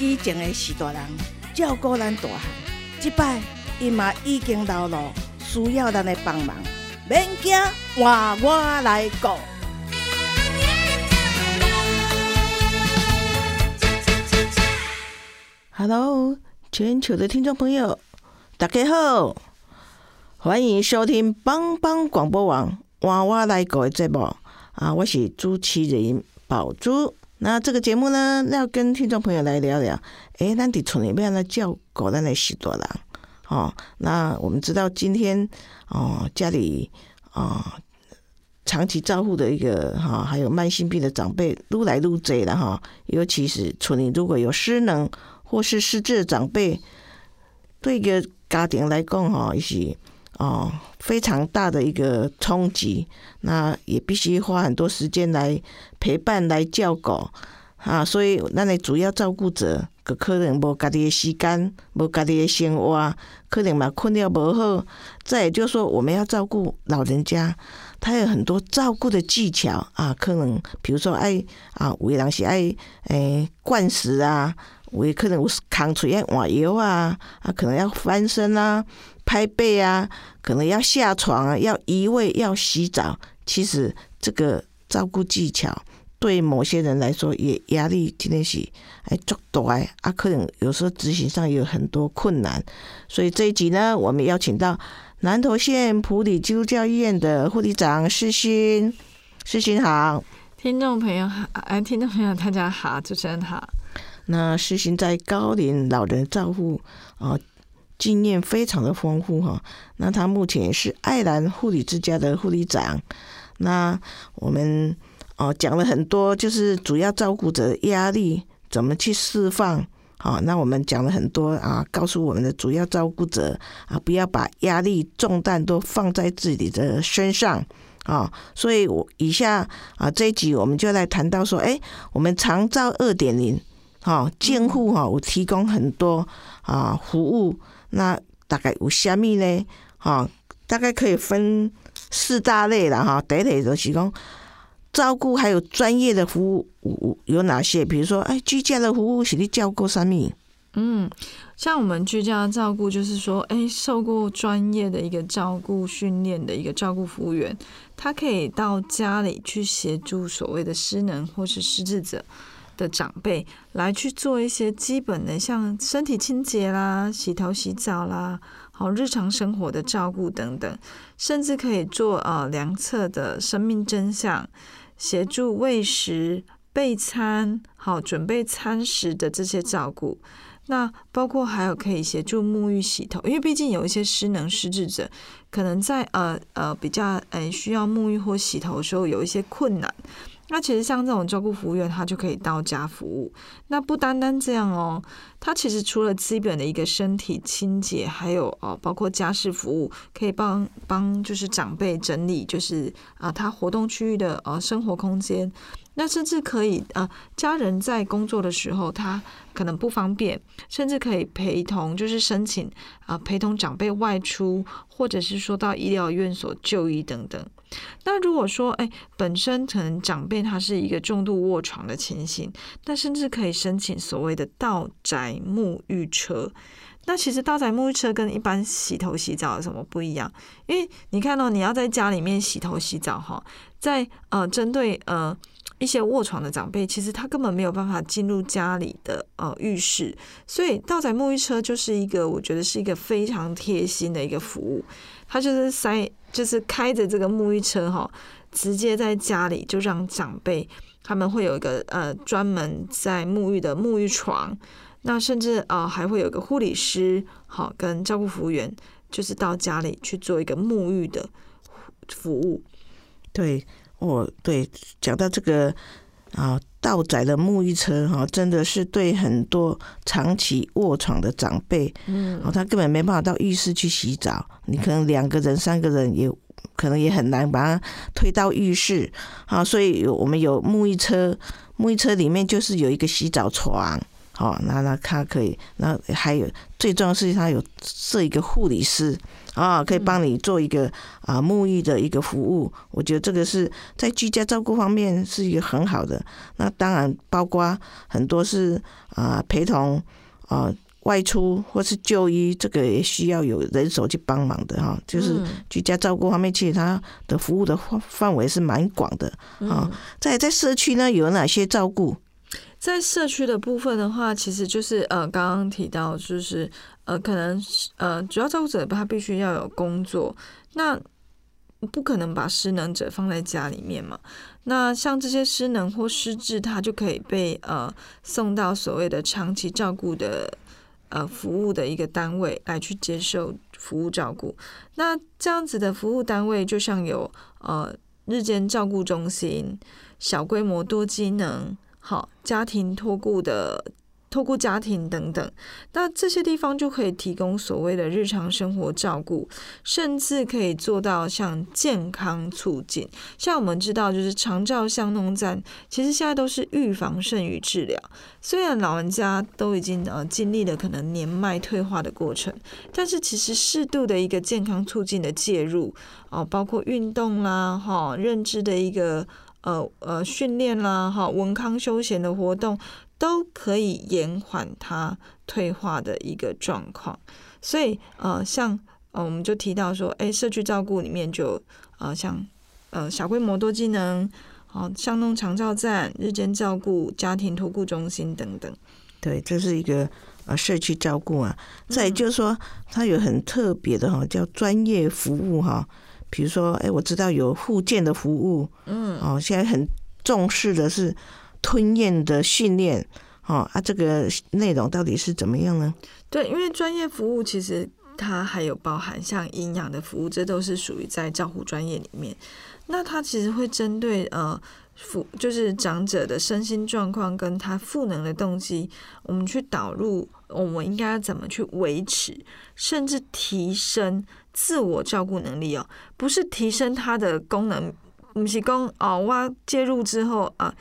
以前的是大人照顾咱大汉，即摆伊嘛已经老了，需要咱的帮忙。免惊，换我来顾。Hello，全球的听众朋友，大家好，欢迎收听帮帮广播网娃娃来狗的节目啊！我是主持人宝珠。那这个节目呢，要跟听众朋友来聊聊，诶，咱伫村里面呢照顾咱的许多人哦。那我们知道今天哦，家里啊长期照护的一个哈，还有慢性病的长辈撸来愈多了哈。尤其是村里如果有失能或是失智的长辈，对一个家庭来讲哈，也是哦非常大的一个冲击。那也必须花很多时间来陪伴、来照顾啊。所以，咱的主要照顾者，可能无家己的时间，无家己的生活，可能嘛困了无好。再也就是说，我们要照顾老人家，他有很多照顾的技巧啊。可能比如说爱啊，有的人是爱诶灌食啊。我也可能有扛出要换药啊，啊，可能要翻身啊、拍背啊，可能要下床啊、要移位、要洗澡。其实这个照顾技巧对某些人来说也压力真的是哎足大啊，可能有时候执行上有很多困难。所以这一集呢，我们邀请到南投县普里基督教医院的护理长世勋，世勋好，听众朋友好，哎，听众朋友大家好，主持人好。那实行在高龄老人照护啊，经验非常的丰富哈。那他目前是爱兰护理之家的护理长。那我们哦讲了很多，就是主要照顾者的压力怎么去释放。好，那我们讲了很多啊，告诉我们的主要照顾者啊，不要把压力重担都放在自己的身上啊。所以我以下啊这一集我们就来谈到说，哎，我们长照二点零。哈，监护哈，我提供很多啊服务，那大概有虾米呢？哈，大概可以分四大类了哈。第一类就是讲照顾，还有专业的服务有哪些？比如说，哎，居家的服务是你照顾什么？嗯，像我们居家照顾，就是说，哎，受过专业的一个照顾训练的一个照顾服务员，他可以到家里去协助所谓的失能或是失智者。的长辈来去做一些基本的，像身体清洁啦、洗头洗澡啦，好日常生活的照顾等等，甚至可以做呃量测的生命真相，协助喂食、备餐、好准备餐食的这些照顾。那包括还有可以协助沐浴、洗头，因为毕竟有一些失能失智者，可能在呃呃比较呃需要沐浴或洗头的时候有一些困难。那其实像这种照顾服务员，他就可以到家服务。那不单单这样哦，他其实除了基本的一个身体清洁，还有哦，包括家事服务，可以帮帮就是长辈整理，就是啊，他活动区域的呃生活空间。那甚至可以呃，家人在工作的时候，他可能不方便，甚至可以陪同，就是申请啊陪同长辈外出，或者是说到医疗院所就医等等。那如果说，哎，本身可能长辈他是一个重度卧床的情形，那甚至可以申请所谓的道宅沐浴车。那其实道宅沐浴车跟一般洗头洗澡有什么不一样？因为你看到你要在家里面洗头洗澡哈，在呃针对呃一些卧床的长辈，其实他根本没有办法进入家里的呃浴室，所以道宅沐浴车就是一个我觉得是一个非常贴心的一个服务，他就是塞。就是开着这个沐浴车哈，直接在家里就让长辈他们会有一个呃专门在沐浴的沐浴床，那甚至呃还会有个护理师好跟照顾服务员，就是到家里去做一个沐浴的服务。对，哦对，讲到这个啊。道载的沐浴车哈，真的是对很多长期卧床的长辈，嗯，哦，他根本没办法到浴室去洗澡，你可能两个人、三个人也可能也很难把它推到浴室，啊，所以我们有沐浴车，沐浴车里面就是有一个洗澡床。哦，那那他可以，那还有最重要是，他有设一个护理师啊，可以帮你做一个啊沐浴的一个服务。我觉得这个是在居家照顾方面是一个很好的。那当然包括很多是啊陪同啊外出或是就医，这个也需要有人手去帮忙的哈。就是居家照顾方面，其实它的服务的范范围是蛮广的啊。在在社区呢，有哪些照顾？在社区的部分的话，其实就是呃，刚刚提到就是呃，可能呃，主要照顾者他必须要有工作，那不可能把失能者放在家里面嘛。那像这些失能或失智，他就可以被呃送到所谓的长期照顾的呃服务的一个单位来去接受服务照顾。那这样子的服务单位，就像有呃日间照顾中心、小规模多机能。好，家庭托顾的托顾家庭等等，那这些地方就可以提供所谓的日常生活照顾，甚至可以做到像健康促进。像我们知道，就是长照相农站，其实现在都是预防胜于治疗。虽然老人家都已经呃经历了可能年迈退化的过程，但是其实适度的一个健康促进的介入哦，包括运动啦，哈，认知的一个。呃呃，训练啦，哈，文康休闲的活动都可以延缓他退化的一个状况。所以呃，像呃，我们就提到说，哎，社区照顾里面就呃，像呃小规模多机能，哦，像弄长照站、日间照顾、家庭托顾中心等等。对，这是一个呃社区照顾啊。再就是说，它有很特别的哈，叫专业服务哈。比如说，哎，我知道有护健的服务，嗯，哦，现在很重视的是吞咽的训练，哦，啊，这个内容到底是怎么样呢？对，因为专业服务其实它还有包含像营养的服务，这都是属于在照护专业里面。那它其实会针对呃，复就是长者的身心状况跟他赋能的动机，我们去导入，我们应该怎么去维持，甚至提升。自我照顾能力哦，不是提升它的功能，不是讲哦，我介入之后啊，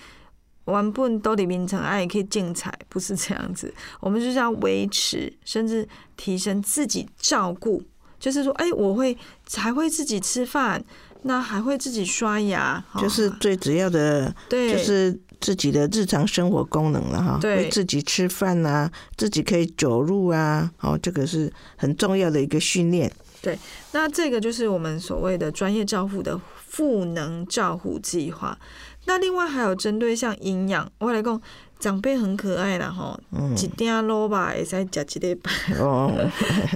完本都里面成爱也可以精彩，不是这样子。我们就是要维持，甚至提升自己照顾，就是说，哎，我会还会自己吃饭，那还会自己刷牙，就是最主要的，对，就是自己的日常生活功能了哈。对，自己吃饭啊，自己可以走路啊，哦，这个是很重要的一个训练。对，那这个就是我们所谓的专业照护的赋能照护计划。那另外还有针对像营养，我来讲，长辈很可爱啦，哈，一点肉吧，也在夹几粒哦，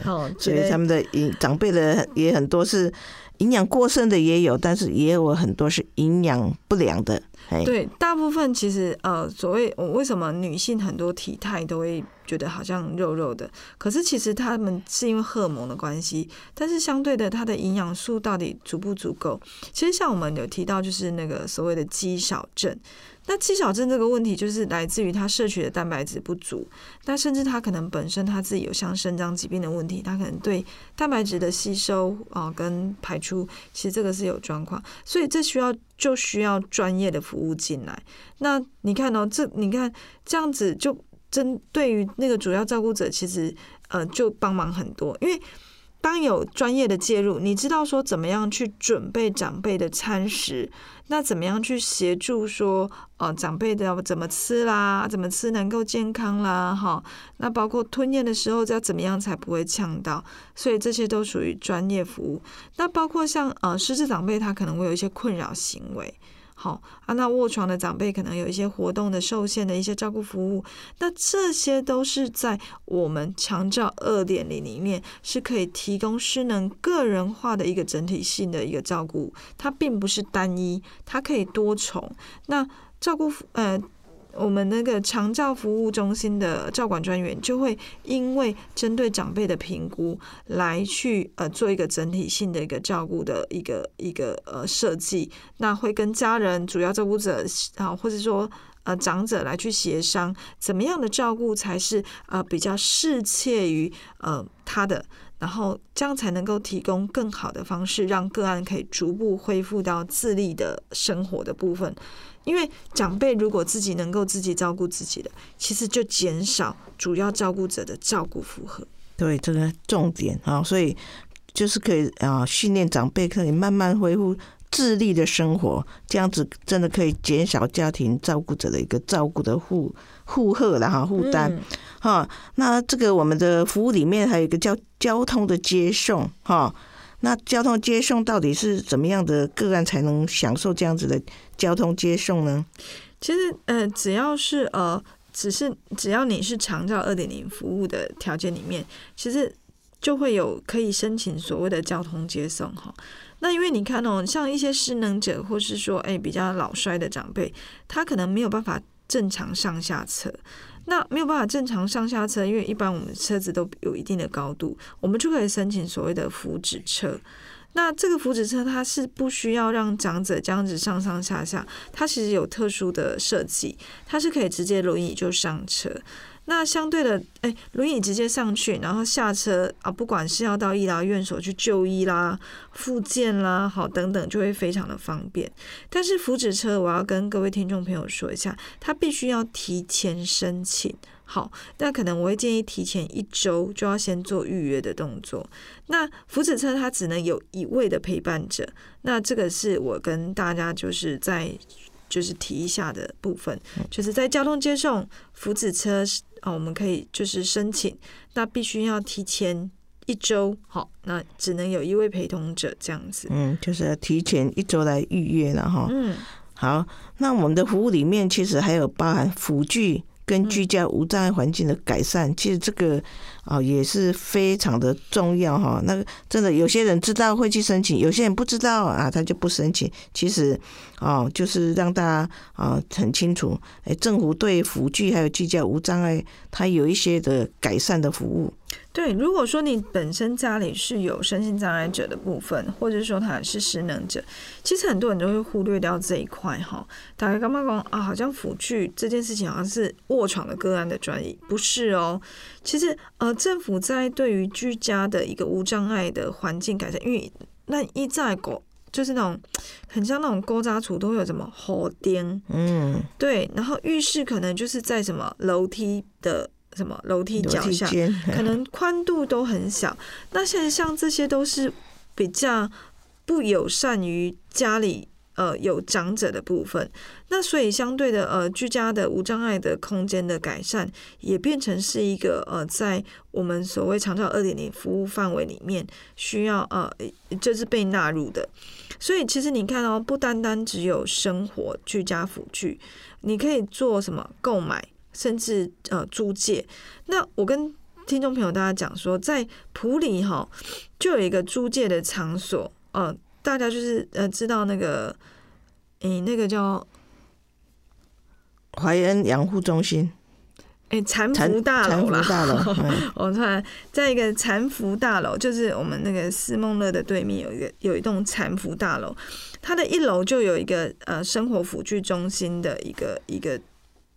好，所以他们的营长辈的也很多是营养过剩的也有，但是也有很多是营养不良的。对，大部分其实呃，所谓我为什么女性很多体态都会觉得好像肉肉的，可是其实他们是因为荷尔蒙的关系，但是相对的，它的营养素到底足不足够？其实像我们有提到，就是那个所谓的肌少症。那肌少症这个问题，就是来自于他摄取的蛋白质不足，那甚至他可能本身他自己有像肾脏疾病的问题，他可能对蛋白质的吸收啊跟排出，其实这个是有状况，所以这需要就需要专业的服务进来。那你看哦，这你看这样子，就针对于那个主要照顾者，其实呃就帮忙很多，因为。当有专业的介入，你知道说怎么样去准备长辈的餐食，那怎么样去协助说，呃，长辈的怎么吃啦，怎么吃能够健康啦，哈，那包括吞咽的时候要怎么样才不会呛到，所以这些都属于专业服务。那包括像呃失智长辈，他可能会有一些困扰行为。好啊，那卧床的长辈可能有一些活动的受限的一些照顾服务，那这些都是在我们强照二点零里面是可以提供失能个人化的一个整体性的一个照顾，它并不是单一，它可以多重。那照顾呃。我们那个长照服务中心的照管专员就会因为针对长辈的评估来去呃做一个整体性的一个照顾的一个一个呃设计，那会跟家人主要照顾者啊，或者说呃长者来去协商，怎么样的照顾才是呃比较适切于呃他的，然后这样才能够提供更好的方式，让个案可以逐步恢复到自立的生活的部分。因为长辈如果自己能够自己照顾自己的，其实就减少主要照顾者的照顾负荷。对，这个重点啊，所以就是可以啊，训练长辈可以慢慢恢复自立的生活，这样子真的可以减少家庭照顾者的一个照顾的负负荷了哈，负担哈。那这个我们的服务里面还有一个叫交通的接送哈。那交通接送到底是怎么样的个案才能享受这样子的交通接送呢？其实呃，只要是呃，只是只要你是长照二点零服务的条件里面，其实就会有可以申请所谓的交通接送哈。那因为你看哦，像一些失能者或是说哎比较老衰的长辈，他可能没有办法正常上下车。那没有办法正常上下车，因为一般我们车子都有一定的高度，我们就可以申请所谓的福祉车。那这个福祉车它是不需要让长者这样子上上下下，它其实有特殊的设计，它是可以直接轮椅就上车。那相对的，哎，轮椅直接上去，然后下车啊，不管是要到医疗院所去就医啦、复健啦，好等等，就会非常的方便。但是福祉车，我要跟各位听众朋友说一下，它必须要提前申请。好，那可能我会建议提前一周就要先做预约的动作。那福祉车它只能有一位的陪伴者，那这个是我跟大家就是在就是提一下的部分，就是在交通接送福祉车。啊，我们可以就是申请，那必须要提前一周，好，那只能有一位陪同者这样子。嗯，就是要提前一周来预约了哈。嗯，好，那我们的服务里面其实还有包含辅具。跟居家无障碍环境的改善，其实这个啊也是非常的重要哈。那个真的有些人知道会去申请，有些人不知道啊，他就不申请。其实啊，就是让大家啊很清楚，哎，政府对辅具还有居家无障碍，它有一些的改善的服务。对，如果说你本身家里是有身心障碍者的部分，或者说他是失能者，其实很多人都会忽略掉这一块哈。大家刚刚讲啊，好像辅具这件事情好像是卧床的个案的专业，不是哦。其实呃，政府在对于居家的一个无障碍的环境改善，因为那一在狗就是那种很像那种勾扎处都有什么火钉，嗯，对，然后浴室可能就是在什么楼梯的。什么楼梯脚下，可能 宽度都很小。那现在像这些都是比较不友善于家里呃有长者的部分。那所以相对的呃居家的无障碍的空间的改善，也变成是一个呃在我们所谓长照二点零服务范围里面需要呃就是被纳入的。所以其实你看哦，不单单只有生活居家辅具，你可以做什么购买。甚至呃租借，那我跟听众朋友大家讲说，在普里哈就有一个租借的场所，呃，大家就是呃知道那个，诶，那个叫怀恩养护中心，诶，残福大楼啦，大楼，我突然在一个残福大楼，就是我们那个思梦乐的对面有一个有一栋残福大楼，它的一楼就有一个呃生活辅具中心的一个一个。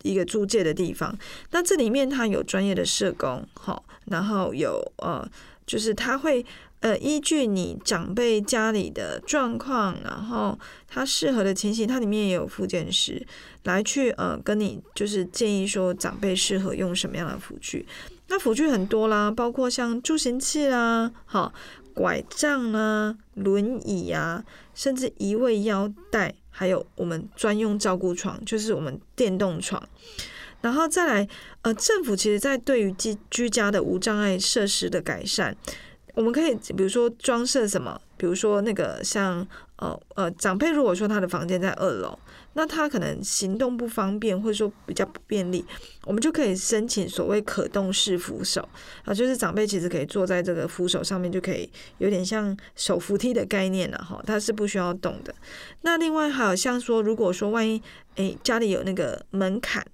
一个租借的地方，那这里面它有专业的社工，好，然后有呃，就是他会呃依据你长辈家里的状况，然后他适合的情形，它里面也有附件师来去呃跟你就是建议说长辈适合用什么样的辅具。那辅具很多啦，包括像助行器啦，好，拐杖啊，轮椅啊，甚至移位腰带。还有我们专用照顾床，就是我们电动床，然后再来，呃，政府其实在对于居居家的无障碍设施的改善，我们可以比如说装设什么，比如说那个像，呃呃，长辈如果说他的房间在二楼。那他可能行动不方便，或者说比较不便利，我们就可以申请所谓可动式扶手啊，就是长辈其实可以坐在这个扶手上面，就可以有点像手扶梯的概念了哈，它是不需要动的。那另外还有像说，如果说万一诶家里有那个门槛，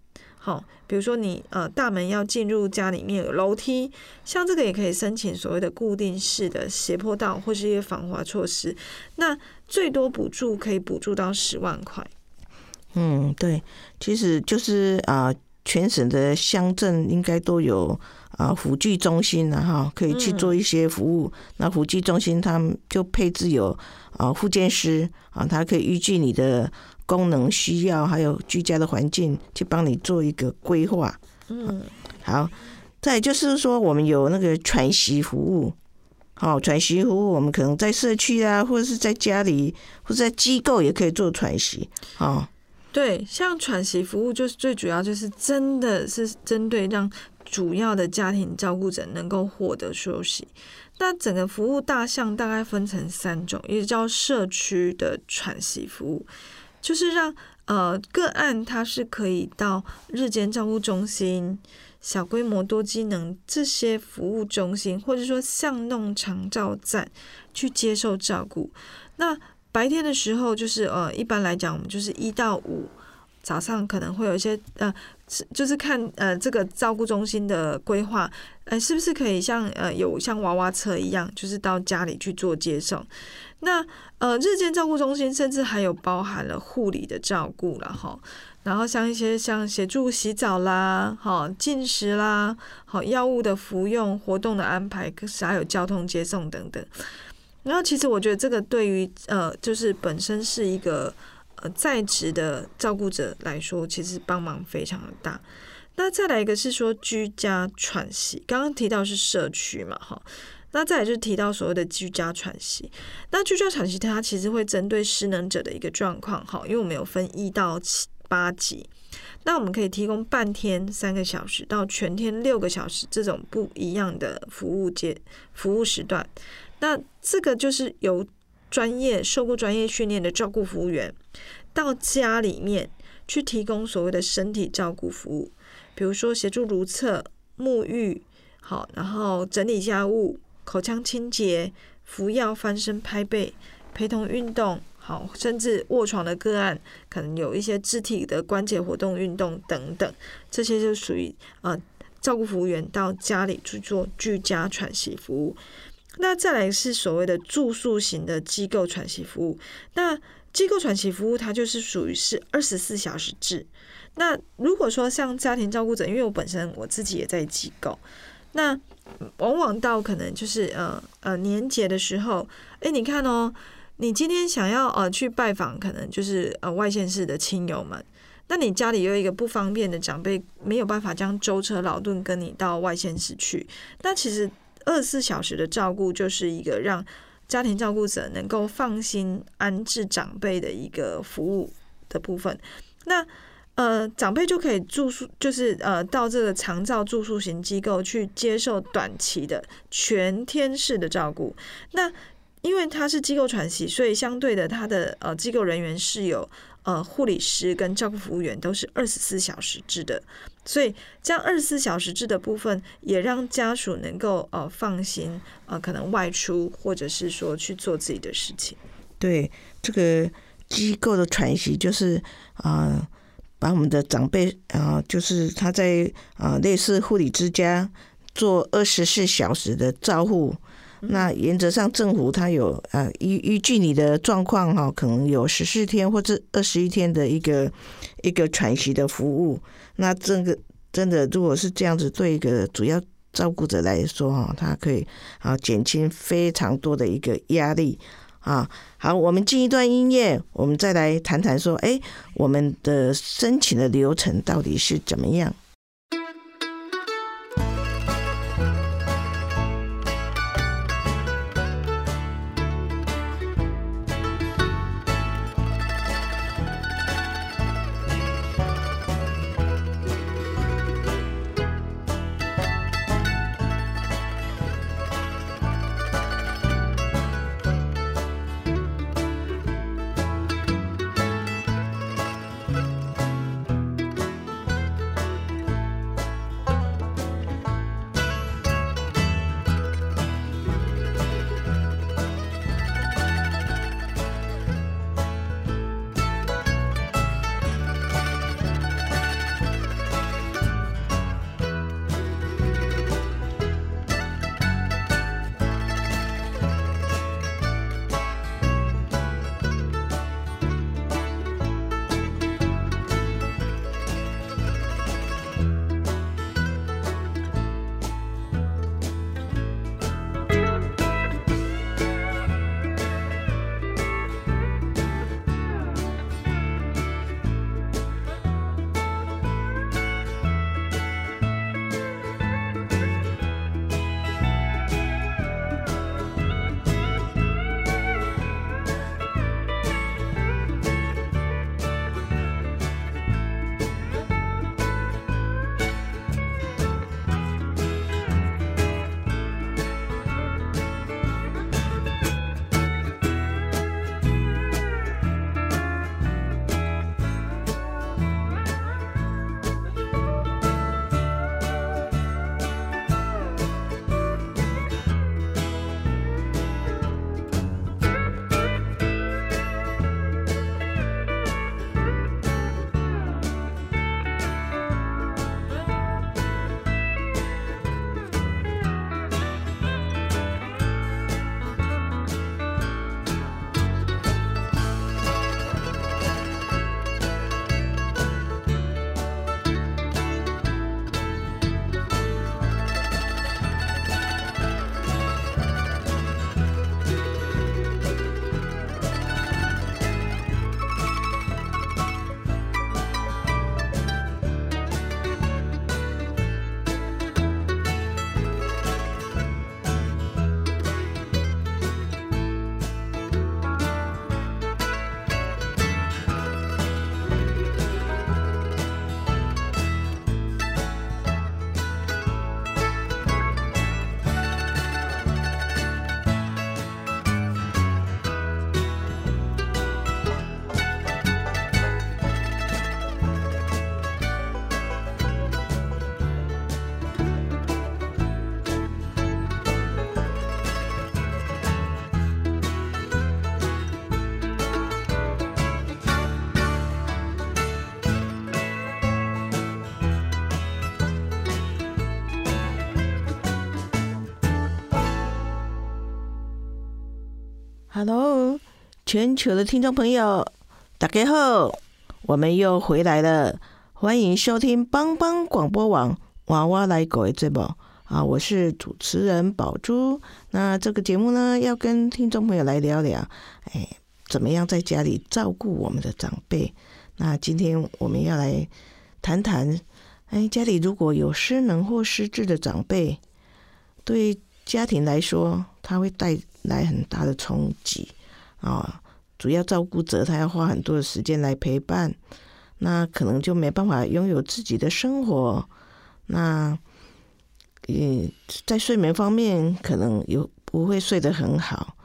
好，比如说你呃大门要进入家里面有楼梯，像这个也可以申请所谓的固定式的斜坡道或是一些防滑措施，那最多补助可以补助到十万块。嗯，对，其实就是啊、全省的乡镇应该都有啊辅具中心然哈，可以去做一些服务。那辅具中心他们就配置有啊护健师啊，他可以依据你的功能需要，还有居家的环境，去帮你做一个规划。嗯，好，再就是说，我们有那个喘息服务。好、喘息服务，我们可能在社区啊，或者是在家里，或者在机构也可以做喘息。哦，对，像喘息服务就是最主要就是真的是针对让主要的家庭照顾者能够获得休息。那整个服务大项大概分成三种，一个叫社区的喘息服务，就是让呃个案它是可以到日间照顾中心、小规模多机能这些服务中心，或者说巷弄长照站去接受照顾。那白天的时候，就是呃，一般来讲，我们就是一到五早上可能会有一些呃，就是看呃这个照顾中心的规划，呃，是不是可以像呃有像娃娃车一样，就是到家里去做接送。那呃日间照顾中心甚至还有包含了护理的照顾了哈，然后像一些像协助洗澡啦、好进食啦、好药物的服用、活动的安排，可是还有交通接送等等。然后其实我觉得这个对于呃就是本身是一个呃在职的照顾者来说，其实帮忙非常的大。那再来一个是说居家喘息，刚刚提到是社区嘛，哈。那再来就是提到所谓的居家喘息，那居家喘息它其实会针对失能者的一个状况，哈，因为我们有分一到七八级，那我们可以提供半天三个小时到全天六个小时这种不一样的服务阶服务时段。那这个就是由专业受过专业训练的照顾服务员到家里面去提供所谓的身体照顾服务，比如说协助如厕、沐浴，好，然后整理家务、口腔清洁、服药、翻身、拍背、陪同运动，好，甚至卧床的个案，可能有一些肢体的关节活动运动等等，这些就属于呃照顾服务员到家里去做居家喘息服务。那再来是所谓的住宿型的机构喘息服务。那机构喘息服务它就是属于是二十四小时制。那如果说像家庭照顾者，因为我本身我自己也在机构，那往往到可能就是呃呃年节的时候，诶，你看哦，你今天想要呃去拜访，可能就是呃外县市的亲友们。那你家里有一个不方便的长辈，没有办法将舟车劳顿跟你到外县市去，那其实二十四小时的照顾就是一个让家庭照顾者能够放心安置长辈的一个服务的部分。那呃，长辈就可以住宿，就是呃，到这个长照住宿型机构去接受短期的全天式的照顾。那因为它是机构喘息，所以相对的，它的呃机构人员是有呃护理师跟照顾服务员都是二十四小时制的，所以这样二十四小时制的部分，也让家属能够呃放心呃可能外出或者是说去做自己的事情。对，这个机构的喘息就是啊、呃把我们的长辈啊、就是他在啊、类似护理之家做二十四小时的照护。那原则上，政府它有啊依依据你的状况哈，可能有十四天或者二十一天的一个一个喘息的服务。那这个真的，如果是这样子，对一个主要照顾者来说哈，它可以啊减轻非常多的一个压力啊。好，我们进一段音乐，我们再来谈谈说，哎，我们的申请的流程到底是怎么样？Hello，全球的听众朋友，大家好，我们又回来了，欢迎收听帮帮广播网娃娃来狗的节目啊，我是主持人宝珠。那这个节目呢，要跟听众朋友来聊聊，哎，怎么样在家里照顾我们的长辈？那今天我们要来谈谈，哎，家里如果有失能或失智的长辈，对家庭来说，他会带来很大的冲击啊。主要照顾者他要花很多的时间来陪伴，那可能就没办法拥有自己的生活。那，嗯，在睡眠方面可能有不会睡得很好。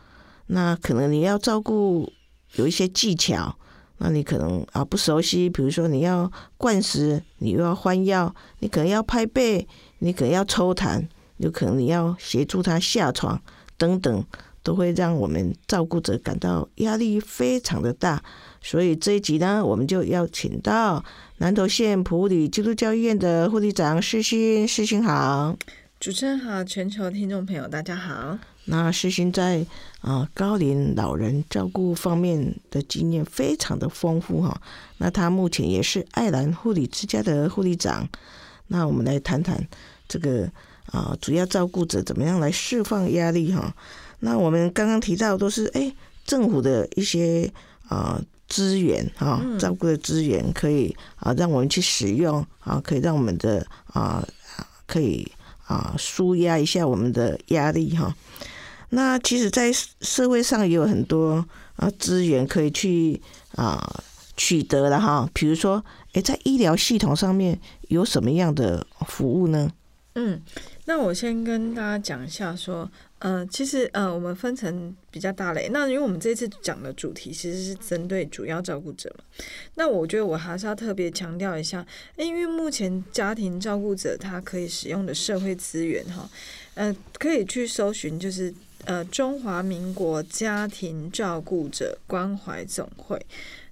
那可能你要照顾有一些技巧，那你可能啊不熟悉，比如说你要灌食，你又要换药，你可能要拍背，你可能要抽痰。有可能你要协助他下床等等，都会让我们照顾者感到压力非常的大。所以这一集呢，我们就邀请到南投县普里基督教医院的护理长世勋，世勋好，主持人好，全球听众朋友大家好。那世勋在啊高龄老人照顾方面的经验非常的丰富哈。那他目前也是爱兰护理之家的护理长。那我们来谈谈这个。啊，主要照顾者怎么样来释放压力哈？那我们刚刚提到都是哎，政府的一些啊资源哈，照顾的资源可以啊让我们去使用啊，可以让我们的啊可以啊舒压一下我们的压力哈。那其实，在社会上也有很多啊资源可以去啊取得的哈。比如说，哎，在医疗系统上面有什么样的服务呢？嗯。那我先跟大家讲一下，说，呃，其实，呃，我们分成比较大类。那因为我们这次讲的主题其实是针对主要照顾者嘛，那我觉得我还是要特别强调一下，因为目前家庭照顾者他可以使用的社会资源，哈，呃，可以去搜寻，就是呃，中华民国家庭照顾者关怀总会。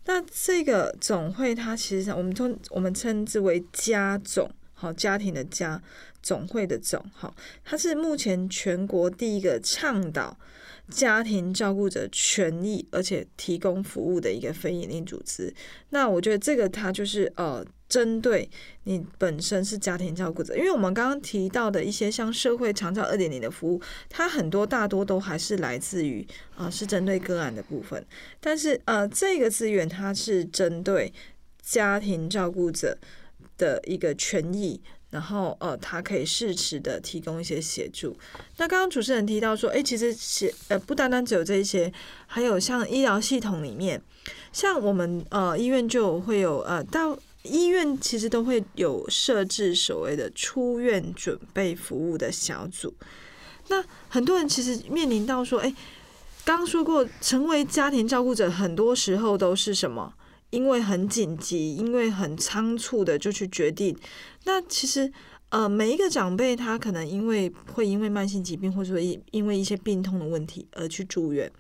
那这个总会，它其实我们称我们称之为家总，好，家庭的家。总会的总，哈，它是目前全国第一个倡导家庭照顾者权益，而且提供服务的一个非营利组织。那我觉得这个它就是呃，针对你本身是家庭照顾者，因为我们刚刚提到的一些像社会长照二点零的服务，它很多大多都还是来自于啊，是针对个案的部分。但是呃，这个资源它是针对家庭照顾者的一个权益。然后，呃，他可以适时的提供一些协助。那刚刚主持人提到说，哎，其实协呃不单单只有这些，还有像医疗系统里面，像我们呃医院就会有呃到医院其实都会有设置所谓的出院准备服务的小组。那很多人其实面临到说，哎，刚刚说过，成为家庭照顾者，很多时候都是什么？因为很紧急，因为很仓促的就去决定。那其实，呃，每一个长辈他可能因为会因为慢性疾病，或者说因因为一些病痛的问题而去住院。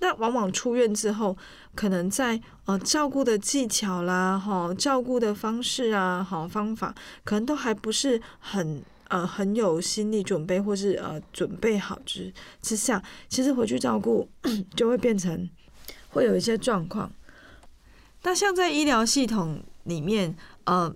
那往往出院之后，可能在呃照顾的技巧啦，哈，照顾的方式啊，好方法，可能都还不是很呃很有心理准备，或是呃准备好之之下，其实回去照顾 就会变成会有一些状况。那像在医疗系统里面，呃，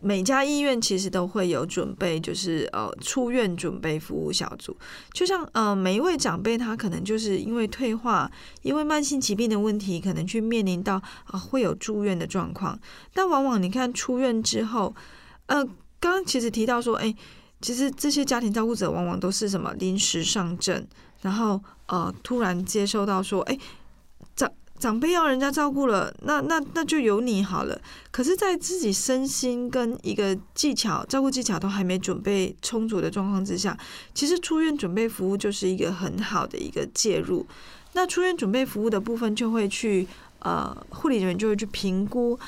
每家医院其实都会有准备，就是呃出院准备服务小组。就像呃每一位长辈，他可能就是因为退化，因为慢性疾病的问题，可能去面临到啊会有住院的状况。但往往你看出院之后，呃，刚刚其实提到说，哎，其实这些家庭照顾者往往都是什么临时上阵，然后呃突然接收到说，哎。长辈要人家照顾了，那那那就由你好了。可是，在自己身心跟一个技巧照顾技巧都还没准备充足的状况之下，其实出院准备服务就是一个很好的一个介入。那出院准备服务的部分就会去呃，护理人员就会去评估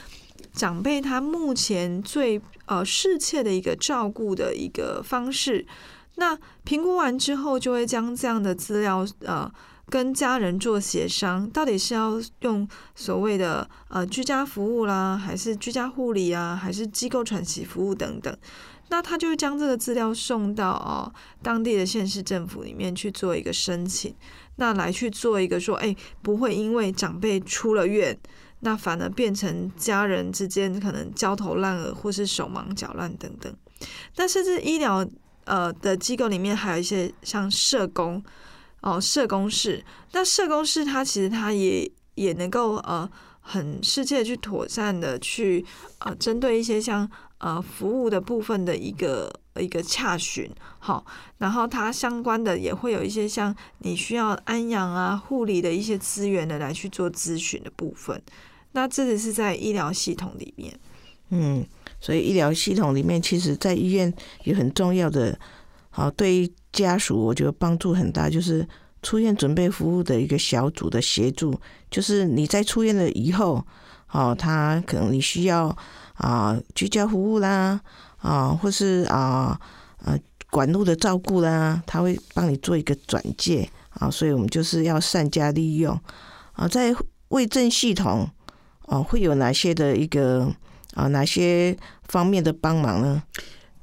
长辈他目前最呃适切的一个照顾的一个方式。那评估完之后，就会将这样的资料呃。跟家人做协商，到底是要用所谓的呃居家服务啦，还是居家护理啊，还是机构喘息服务等等。那他就会将这个资料送到哦当地的县市政府里面去做一个申请，那来去做一个说，哎，不会因为长辈出了院，那反而变成家人之间可能焦头烂额或是手忙脚乱等等。但甚至医疗呃的机构里面还有一些像社工哦社工室，那社工室它其实它也也能够呃很世界去妥善的去呃针对一些像。呃，服务的部分的一个一个洽询，好，然后它相关的也会有一些像你需要安养啊、护理的一些资源的来去做咨询的部分。那这个是在医疗系统里面，嗯，所以医疗系统里面，其实在医院有很重要的，好，对于家属我觉得帮助很大，就是出院准备服务的一个小组的协助，就是你在出院了以后，哦，他可能你需要。啊，居家服务啦，啊，或是啊，呃，管路的照顾啦，他会帮你做一个转介啊，所以我们就是要善加利用啊。在卫政系统啊，会有哪些的一个啊，哪些方面的帮忙呢？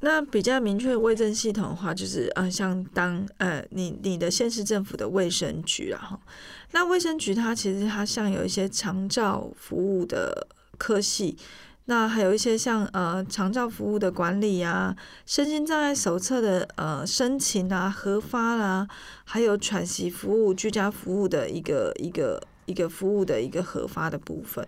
那比较明确的卫政系统的话，就是呃，像当呃，你你的县市政府的卫生局啊，哈，那卫生局它其实它像有一些长照服务的科系。那还有一些像呃长照服务的管理啊，身心障碍手册的呃申请啊、核发啦，还有喘息服务、居家服务的一个一个一个服务的一个核发的部分。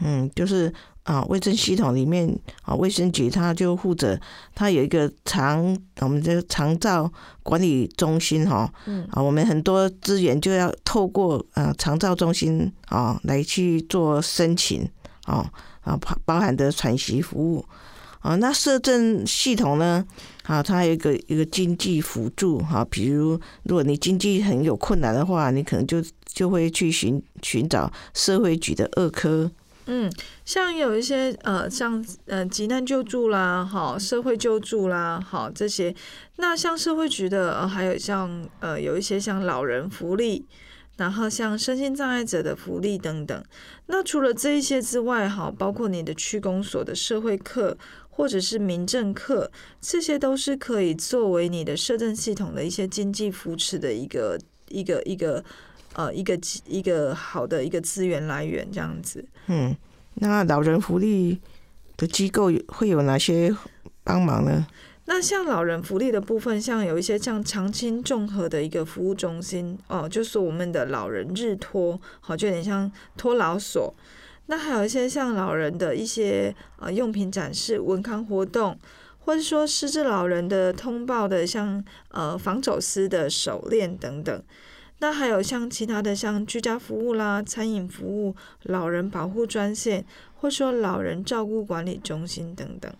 嗯，就是啊，卫生系统里面啊，卫生局它就负责，它有一个长我们的长照管理中心哈，嗯啊，我们很多资源就要透过啊长照中心啊来去做申请啊。啊，包包含的喘息服务啊，那社政系统呢？啊，它有一个一个经济辅助哈，比如如果你经济很有困难的话，你可能就就会去寻寻找社会局的二科。嗯，像有一些呃，像呃，急难救助啦，好，社会救助啦，好这些。那像社会局的，还有像呃，有一些像老人福利。然后像身心障碍者的福利等等，那除了这一些之外，哈，包括你的区公所的社会课或者是民政课，这些都是可以作为你的社政系统的一些经济扶持的一个一个一个呃一个一个好的一个资源来源，这样子。嗯，那老人福利的机构会有哪些帮忙呢？那像老人福利的部分，像有一些像长青综合的一个服务中心哦，就是我们的老人日托，好，就有点像托老所。那还有一些像老人的一些呃用品展示、文康活动，或者说失智老人的通报的，像呃防走私的手链等等。那还有像其他的像居家服务啦、餐饮服务、老人保护专线，或者说老人照顾管理中心等等。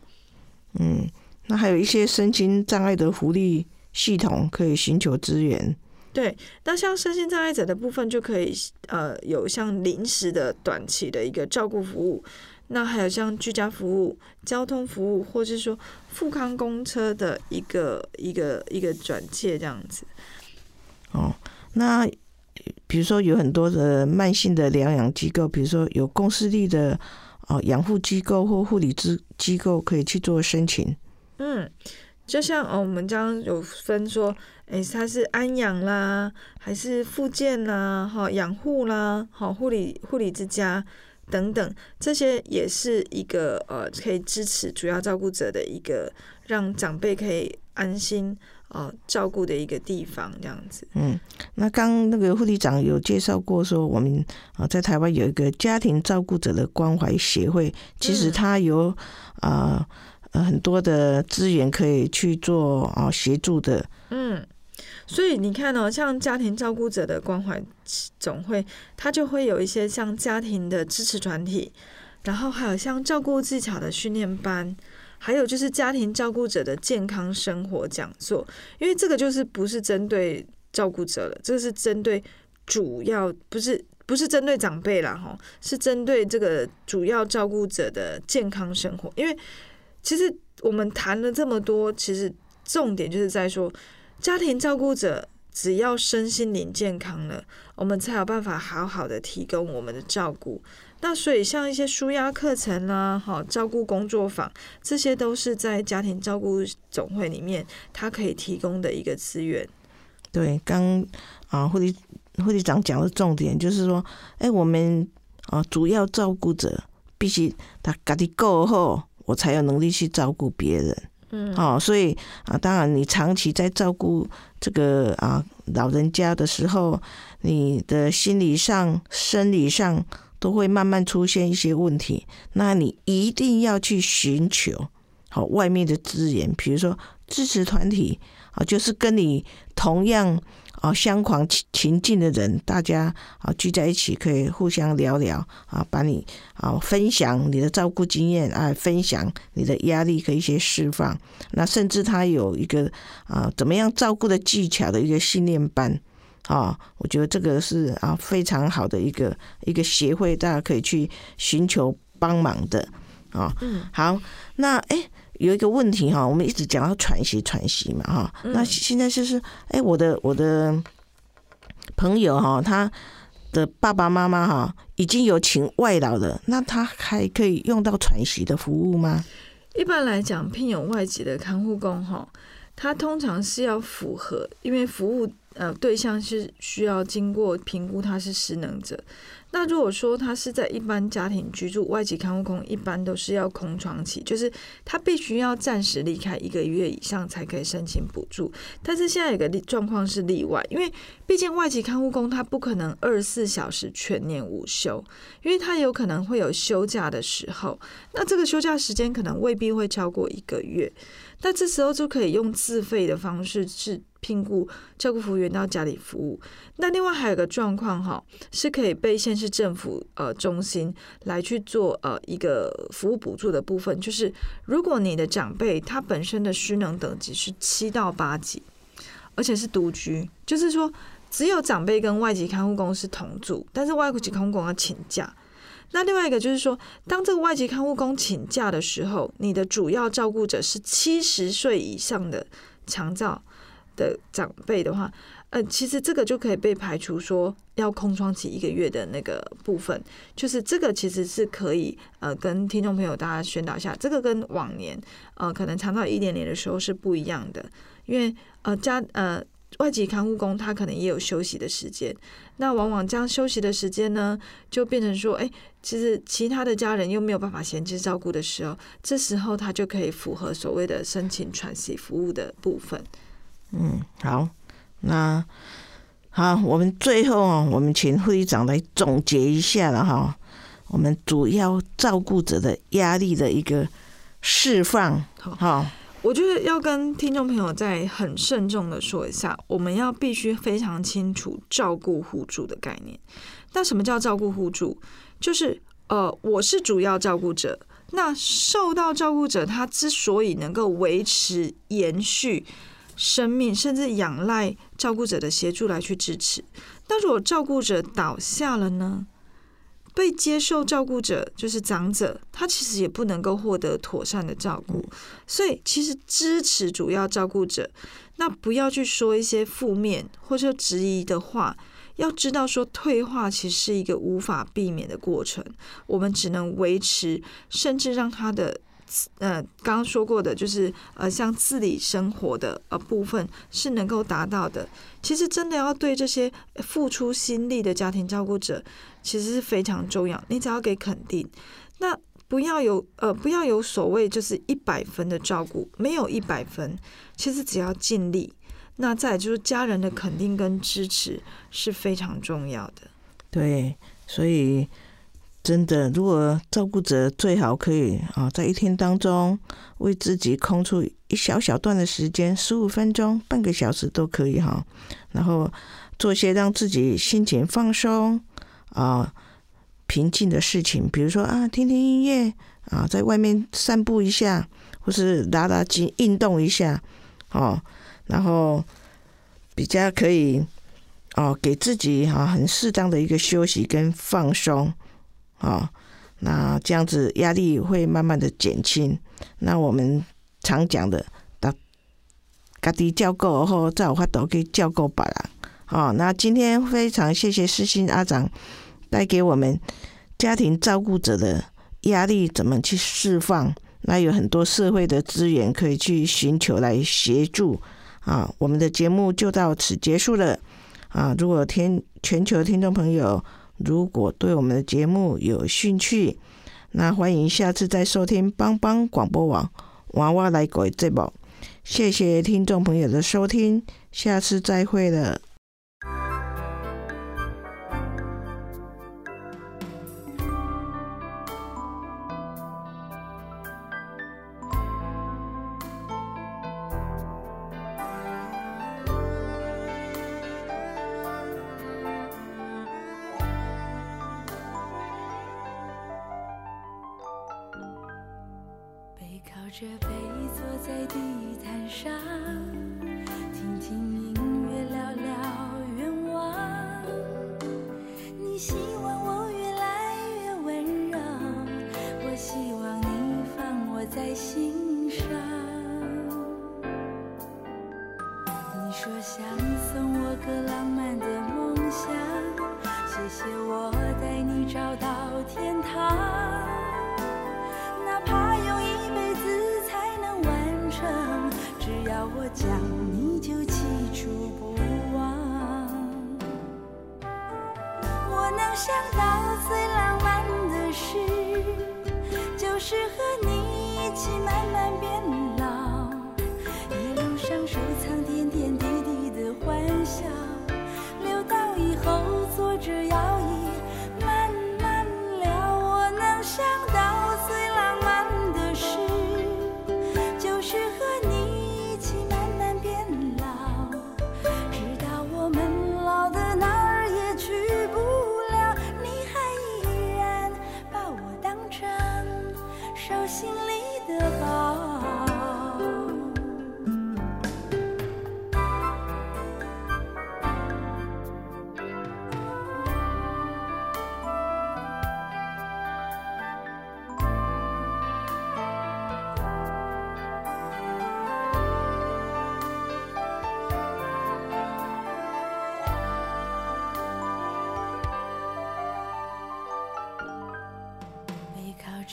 嗯。那还有一些身心障碍的福利系统可以寻求资源。对，那像身心障碍者的部分就可以呃有像临时的短期的一个照顾服务，那还有像居家服务、交通服务，或是说富康公车的一个一个一个转介这样子。哦，那比如说有很多的慢性的疗养机构，比如说有公司力的哦养护机构或护理机机构可以去做申请。嗯，就像哦，我们刚刚有分说，哎，它是安养啦，还是复健啦，哈，养护啦，好，护理护理之家等等，这些也是一个呃，可以支持主要照顾者的一个，让长辈可以安心哦照顾的一个地方，这样子。嗯，那刚那个护理长有介绍过说，我们啊在台湾有一个家庭照顾者的关怀协会，其实它有啊。很多的资源可以去做啊协助的，嗯，所以你看哦，像家庭照顾者的关怀总会，它就会有一些像家庭的支持团体，然后还有像照顾技巧的训练班，还有就是家庭照顾者的健康生活讲座，因为这个就是不是针对照顾者了，这个是针对主要不是不是针对长辈了哈，是针对这个主要照顾者的健康生活，因为。其实我们谈了这么多，其实重点就是在说，家庭照顾者只要身心灵健康了，我们才有办法好好的提供我们的照顾。那所以像一些舒压课程啦，好照顾工作坊，这些都是在家庭照顾总会里面，它可以提供的一个资源。对，刚啊，护理护理长讲的重点就是说，哎，我们啊主要照顾者必须他家己够后，我才有能力去照顾别人。嗯，哦，所以啊，当然你长期在照顾这个啊老人家的时候，你的心理上、生理上。都会慢慢出现一些问题，那你一定要去寻求好外面的资源，比如说支持团体啊，就是跟你同样啊相狂情境的人，大家啊聚在一起可以互相聊聊啊，把你啊分享你的照顾经验啊，分享你的压力和一些释放，那甚至他有一个啊怎么样照顾的技巧的一个训练班。啊，我觉得这个是啊非常好的一个一个协会，大家可以去寻求帮忙的啊。嗯，好，那哎有一个问题哈，我们一直讲到喘息喘息嘛哈，那现在就是哎我的我的朋友哈，他的爸爸妈妈哈已经有请外劳了，那他还可以用到喘息的服务吗？一般来讲，聘有外籍的看护工哈，他通常是要符合，因为服务。呃，对象是需要经过评估，他是失能者。那如果说他是在一般家庭居住，外籍看护工一般都是要空窗期，就是他必须要暂时离开一个月以上才可以申请补助。但是现在有个状况是例外，因为毕竟外籍看护工他不可能二十四小时全年无休，因为他有可能会有休假的时候，那这个休假时间可能未必会超过一个月。那这时候就可以用自费的方式去聘雇照顾服务员到家里服务。那另外还有个状况哈，是可以被县市政府呃中心来去做呃一个服务补助的部分，就是如果你的长辈他本身的失能等级是七到八级，而且是独居，就是说只有长辈跟外籍看护工是同住，但是外籍看护工要请假。那另外一个就是说，当这个外籍看护工请假的时候，你的主要照顾者是七十岁以上的长照的长辈的话，呃，其实这个就可以被排除说要空窗期一个月的那个部分，就是这个其实是可以呃跟听众朋友大家宣导一下，这个跟往年呃可能长到一点点的时候是不一样的，因为呃家呃。外籍看护工他可能也有休息的时间，那往往这样休息的时间呢，就变成说，哎，其实其他的家人又没有办法闲置照顾的时候，这时候他就可以符合所谓的申请喘息服务的部分。嗯，好，那好，我们最后啊，我们请护理长来总结一下了哈，我们主要照顾者的压力的一个释放，好。我就是要跟听众朋友再很慎重的说一下，我们要必须非常清楚照顾互助的概念。那什么叫照顾互助？就是呃，我是主要照顾者，那受到照顾者他之所以能够维持延续生命，甚至仰赖照顾者的协助来去支持。那如果照顾者倒下了呢？被接受照顾者就是长者，他其实也不能够获得妥善的照顾，所以其实支持主要照顾者，那不要去说一些负面或者质疑的话，要知道说退化其实是一个无法避免的过程，我们只能维持，甚至让他的。呃，刚刚说过的，就是呃，像自理生活的呃部分是能够达到的。其实真的要对这些付出心力的家庭照顾者，其实是非常重要。你只要给肯定，那不要有呃，不要有所谓就是一百分的照顾，没有一百分，其实只要尽力。那再就是家人的肯定跟支持是非常重要的。对，所以。真的，如果照顾者最好可以啊，在一天当中为自己空出一小小段的时间，十五分钟、半个小时都可以哈。然后做些让自己心情放松啊、平静的事情，比如说啊，听听音乐啊，在外面散步一下，或是拉拉筋、运动一下哦。然后比较可以哦，给自己哈很适当的一个休息跟放松。哦，那这样子压力会慢慢的减轻。那我们常讲的，打家己照顾好，才有法度去照顾别人。哦，那今天非常谢谢世新阿长带给我们家庭照顾者的压力怎么去释放。那有很多社会的资源可以去寻求来协助。啊，我们的节目就到此结束了。啊，如果天全球听众朋友如果对我们的节目有兴趣，那欢迎下次再收听帮帮广播网娃娃来改这宝。谢谢听众朋友的收听，下次再会了。毯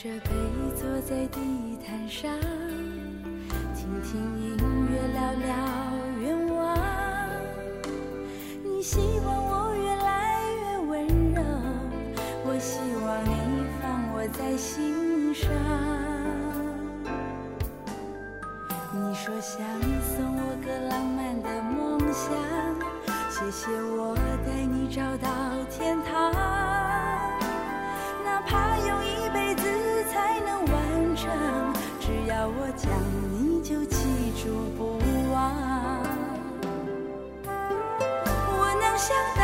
着背坐在地毯上，想